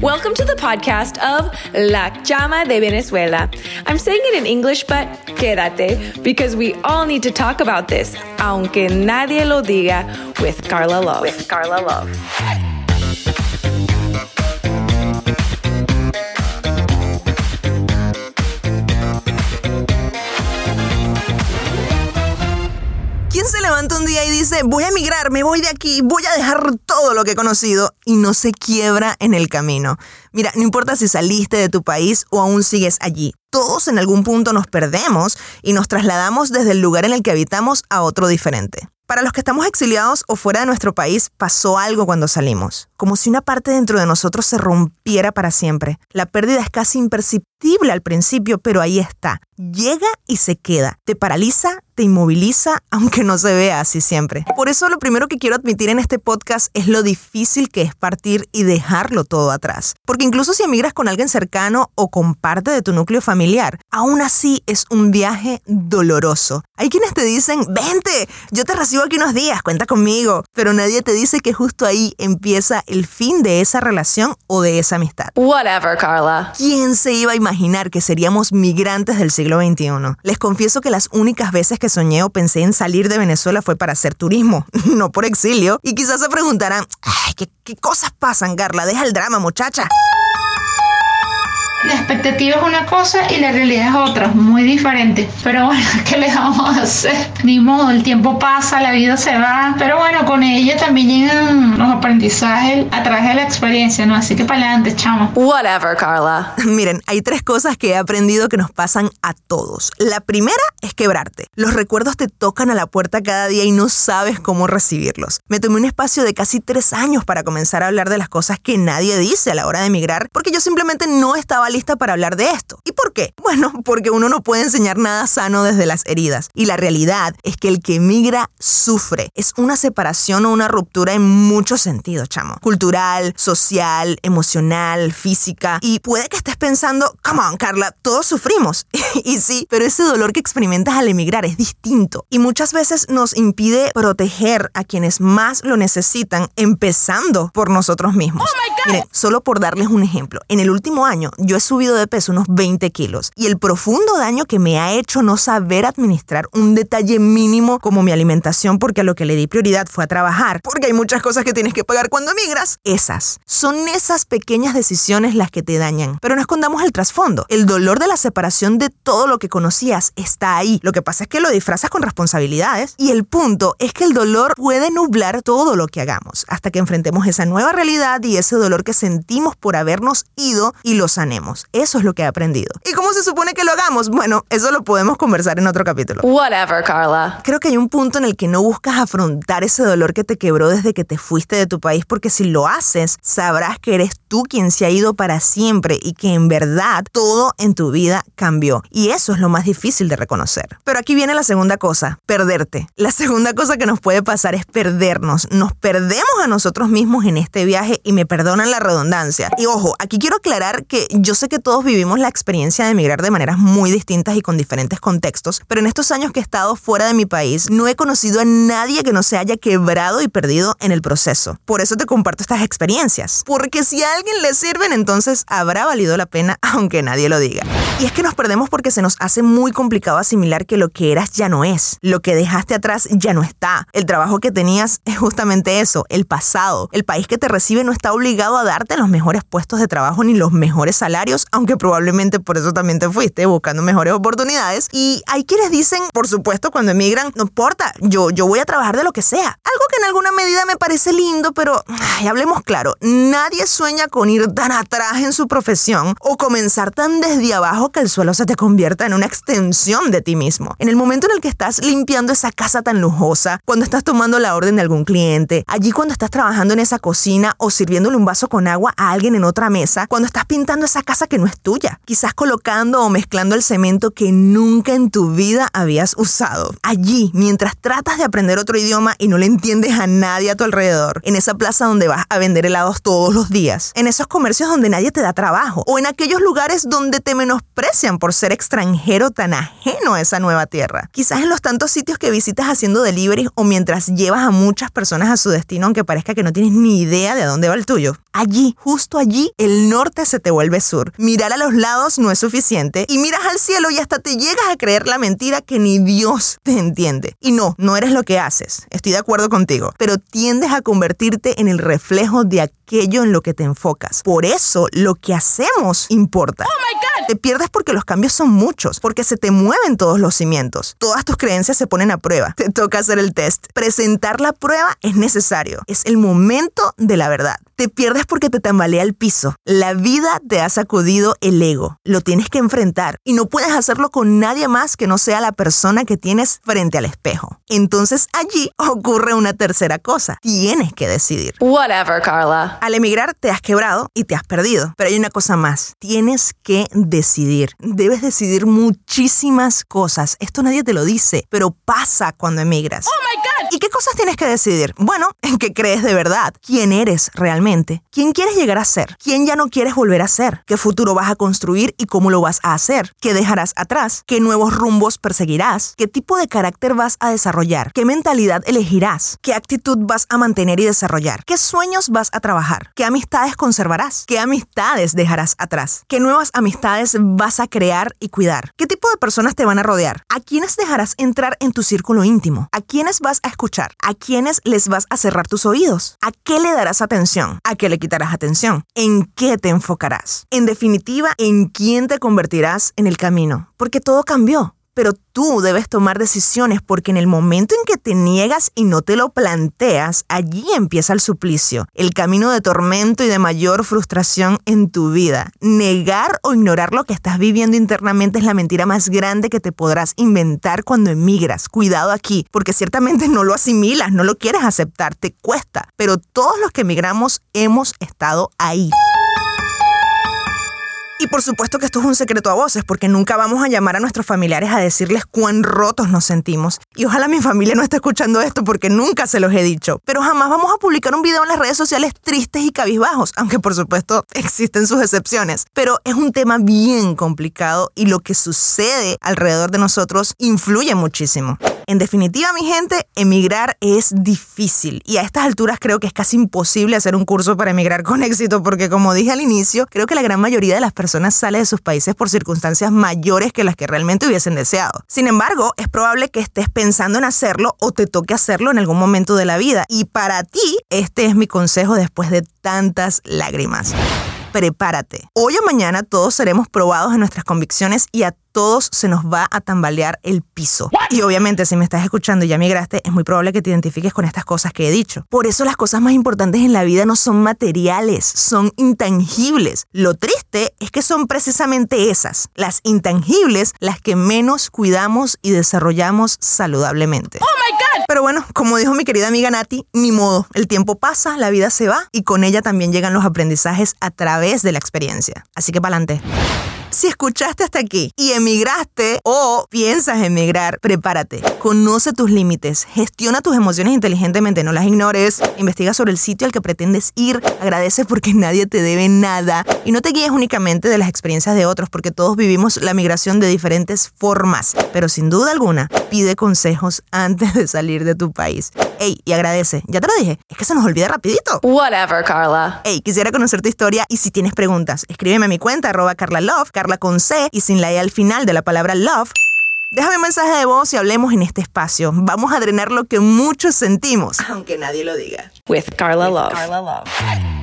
Welcome to the podcast of La Llama de Venezuela. I'm saying it in English, but quédate because we all need to talk about this, aunque nadie lo diga, with Carla Love. With Carla Love. Dice, voy a emigrar, me voy de aquí, voy a dejar todo lo que he conocido y no se quiebra en el camino? Mira, no importa si saliste de tu país o aún sigues allí, todos en algún punto nos perdemos y nos trasladamos desde el lugar en el que habitamos a otro diferente. Para los que estamos exiliados o fuera de nuestro país, pasó algo cuando salimos, como si una parte dentro de nosotros se rompiera para siempre. La pérdida es casi imperceptible al principio, pero ahí está. Llega y se queda. Te paraliza, te inmoviliza, aunque no se vea así siempre. Por eso lo primero que quiero admitir en este podcast es lo difícil que es partir y dejarlo todo atrás. Porque incluso si emigras con alguien cercano o con parte de tu núcleo familiar, aún así es un viaje doloroso. Hay quienes te dicen, vente, yo te recibo aquí unos días, cuenta conmigo. Pero nadie te dice que justo ahí empieza el fin de esa relación o de esa amistad. Whatever, Carla. ¿Quién se iba a imaginar que seríamos migrantes del siglo XXI? Les confieso que las únicas veces que soñé o pensé en salir de Venezuela fue para hacer turismo, no por exilio. Y quizás se preguntarán, Ay, ¿qué, ¿qué cosas pasan, Carla? Deja el drama, muchacha. La expectativa es una cosa y la realidad es otra, muy diferente. Pero bueno, ¿qué le vamos a hacer? Ni modo, el tiempo pasa, la vida se va. Pero bueno, con ella también llegan los aprendizajes a través de la experiencia, ¿no? Así que para adelante, chamo. Whatever, Carla. Miren, hay tres cosas que he aprendido que nos pasan a todos. La primera es quebrarte. Los recuerdos te tocan a la puerta cada día y no sabes cómo recibirlos. Me tomé un espacio de casi tres años para comenzar a hablar de las cosas que nadie dice a la hora de emigrar, porque yo simplemente no estaba lista para hablar de esto. ¿Y por qué? Bueno, porque uno no puede enseñar nada sano desde las heridas. Y la realidad es que el que emigra sufre. Es una separación o una ruptura en muchos sentidos, chamo. Cultural, social, emocional, física. Y puede que estés pensando, come on, Carla, todos sufrimos. y sí, pero ese dolor que experimentas al emigrar es distinto. Y muchas veces nos impide proteger a quienes más lo necesitan, empezando por nosotros mismos. Oh Miren, solo por darles un ejemplo. En el último año, yo he subido de peso unos 20 kilos y el profundo daño que me ha hecho no saber administrar un detalle mínimo como mi alimentación porque a lo que le di prioridad fue a trabajar, porque hay muchas cosas que tienes que pagar cuando emigras. Esas son esas pequeñas decisiones las que te dañan. Pero no escondamos el trasfondo. El dolor de la separación de todo lo que conocías está ahí. Lo que pasa es que lo disfrazas con responsabilidades y el punto es que el dolor puede nublar todo lo que hagamos hasta que enfrentemos esa nueva realidad y ese dolor que sentimos por habernos ido y lo sanemos. Eso es lo que he aprendido. ¿Y cómo se supone que lo hagamos? Bueno, eso lo podemos conversar en otro capítulo. Whatever, Carla. Creo que hay un punto en el que no buscas afrontar ese dolor que te quebró desde que te fuiste de tu país, porque si lo haces, sabrás que eres tú quien se ha ido para siempre y que en verdad todo en tu vida cambió. Y eso es lo más difícil de reconocer. Pero aquí viene la segunda cosa, perderte. La segunda cosa que nos puede pasar es perdernos. Nos perdemos a nosotros mismos en este viaje y me perdonan la redundancia. Y ojo, aquí quiero aclarar que yo sé que todos vivimos la experiencia de emigrar de maneras muy distintas y con diferentes contextos, pero en estos años que he estado fuera de mi país, no he conocido a nadie que no se haya quebrado y perdido en el proceso. Por eso te comparto estas experiencias. Porque si a alguien le sirven, entonces habrá valido la pena, aunque nadie lo diga. Y es que nos perdemos porque se nos hace muy complicado asimilar que lo que eras ya no es. Lo que dejaste atrás ya no está. El trabajo que tenías es justamente eso, el pasado. El país que te recibe no está obligado a darte los mejores puestos de trabajo ni los mejores salarios aunque probablemente por eso también te fuiste buscando mejores oportunidades. Y hay quienes dicen, por supuesto, cuando emigran, no importa, yo, yo voy a trabajar de lo que sea. Algo que en alguna medida me parece lindo, pero hablemos claro, nadie sueña con ir tan atrás en su profesión o comenzar tan desde abajo que el suelo se te convierta en una extensión de ti mismo. En el momento en el que estás limpiando esa casa tan lujosa, cuando estás tomando la orden de algún cliente, allí cuando estás trabajando en esa cocina o sirviéndole un vaso con agua a alguien en otra mesa, cuando estás pintando esa casa que no es tuya, quizás colocando o mezclando el cemento que nunca en tu vida habías usado. Allí, mientras tratas de aprender otro idioma y no le entiendes a nadie a tu alrededor, en esa plaza donde vas a vender helados todos los días, en esos comercios donde nadie te da trabajo o en aquellos lugares donde te menosprecian por ser extranjero tan ajeno a esa nueva tierra. Quizás en los tantos sitios que visitas haciendo delivery o mientras llevas a muchas personas a su destino aunque parezca que no tienes ni idea de dónde va el tuyo. Allí, justo allí, el norte se te vuelve sur. Mirar a los lados no es suficiente y miras al cielo y hasta te llegas a creer la mentira que ni Dios te entiende. Y no, no eres lo que haces, estoy de acuerdo contigo, pero tiendes a convertirte en el reflejo de aquello en lo que te enfocas. Por eso, lo que hacemos importa. Oh te pierdes porque los cambios son muchos, porque se te mueven todos los cimientos. Todas tus creencias se ponen a prueba. Te toca hacer el test. Presentar la prueba es necesario. Es el momento de la verdad. Te pierdes porque te tambalea el piso. La vida te ha sacudido el ego. Lo tienes que enfrentar y no puedes hacerlo con nadie más que no sea la persona que tienes frente al espejo. Entonces allí ocurre una tercera cosa. Tienes que decidir. Whatever, Carla. Al emigrar te has quebrado y te has perdido. Pero hay una cosa más. Tienes que decidir. Debes decidir muchísimas cosas. Esto nadie te lo dice, pero pasa cuando emigras. Oh my God. ¿Y qué cosas tienes que decidir? Bueno, en qué crees de verdad, quién eres realmente, quién quieres llegar a ser, quién ya no quieres volver a ser, qué futuro vas a construir y cómo lo vas a hacer, qué dejarás atrás, qué nuevos rumbos perseguirás, qué tipo de carácter vas a desarrollar, qué mentalidad elegirás, qué actitud vas a mantener y desarrollar, qué sueños vas a trabajar, qué amistades conservarás, qué amistades dejarás atrás, qué nuevas amistades vas a crear y cuidar, qué tipo de personas te van a rodear, a quiénes dejarás entrar en tu círculo íntimo, a quiénes vas a escuchar, a quiénes les vas a cerrar tus oídos, a qué le darás atención, a qué le quitarás atención, en qué te enfocarás. En definitiva, en quién te convertirás en el camino, porque todo cambió pero tú debes tomar decisiones porque en el momento en que te niegas y no te lo planteas, allí empieza el suplicio, el camino de tormento y de mayor frustración en tu vida. Negar o ignorar lo que estás viviendo internamente es la mentira más grande que te podrás inventar cuando emigras. Cuidado aquí, porque ciertamente no lo asimilas, no lo quieres aceptar, te cuesta, pero todos los que emigramos hemos estado ahí. Y por supuesto que esto es un secreto a voces, porque nunca vamos a llamar a nuestros familiares a decirles cuán rotos nos sentimos. Y ojalá mi familia no esté escuchando esto porque nunca se los he dicho. Pero jamás vamos a publicar un video en las redes sociales tristes y cabizbajos, aunque por supuesto existen sus excepciones. Pero es un tema bien complicado y lo que sucede alrededor de nosotros influye muchísimo. En definitiva, mi gente, emigrar es difícil. Y a estas alturas creo que es casi imposible hacer un curso para emigrar con éxito porque como dije al inicio, creo que la gran mayoría de las personas sale de sus países por circunstancias mayores que las que realmente hubiesen deseado. Sin embargo, es probable que estés pensando en hacerlo o te toque hacerlo en algún momento de la vida. Y para ti este es mi consejo después de tantas lágrimas prepárate. Hoy o mañana todos seremos probados en nuestras convicciones y a todos se nos va a tambalear el piso. Y obviamente si me estás escuchando y ya migraste, es muy probable que te identifiques con estas cosas que he dicho. Por eso las cosas más importantes en la vida no son materiales, son intangibles. Lo triste es que son precisamente esas, las intangibles, las que menos cuidamos y desarrollamos saludablemente. Pero bueno, como dijo mi querida amiga Nati, ni modo, el tiempo pasa, la vida se va y con ella también llegan los aprendizajes a través de la experiencia. Así que para adelante. Si escuchaste hasta aquí y emigraste o piensas emigrar, prepárate. Conoce tus límites, gestiona tus emociones inteligentemente, no las ignores, investiga sobre el sitio al que pretendes ir, agradece porque nadie te debe nada y no te guíes únicamente de las experiencias de otros porque todos vivimos la migración de diferentes formas, pero sin duda alguna pide consejos antes de salir de tu país. Ey, y agradece. Ya te lo dije, es que se nos olvida rapidito. Whatever, Carla. Ey, quisiera conocer tu historia y si tienes preguntas, escríbeme a mi cuenta arroba carlalove, Con C y sin la E al final de la palabra love. Déjame un mensaje de voz y hablemos en este espacio. Vamos a drenar lo que muchos sentimos, aunque nadie lo diga. With Carla Love. Carla Love.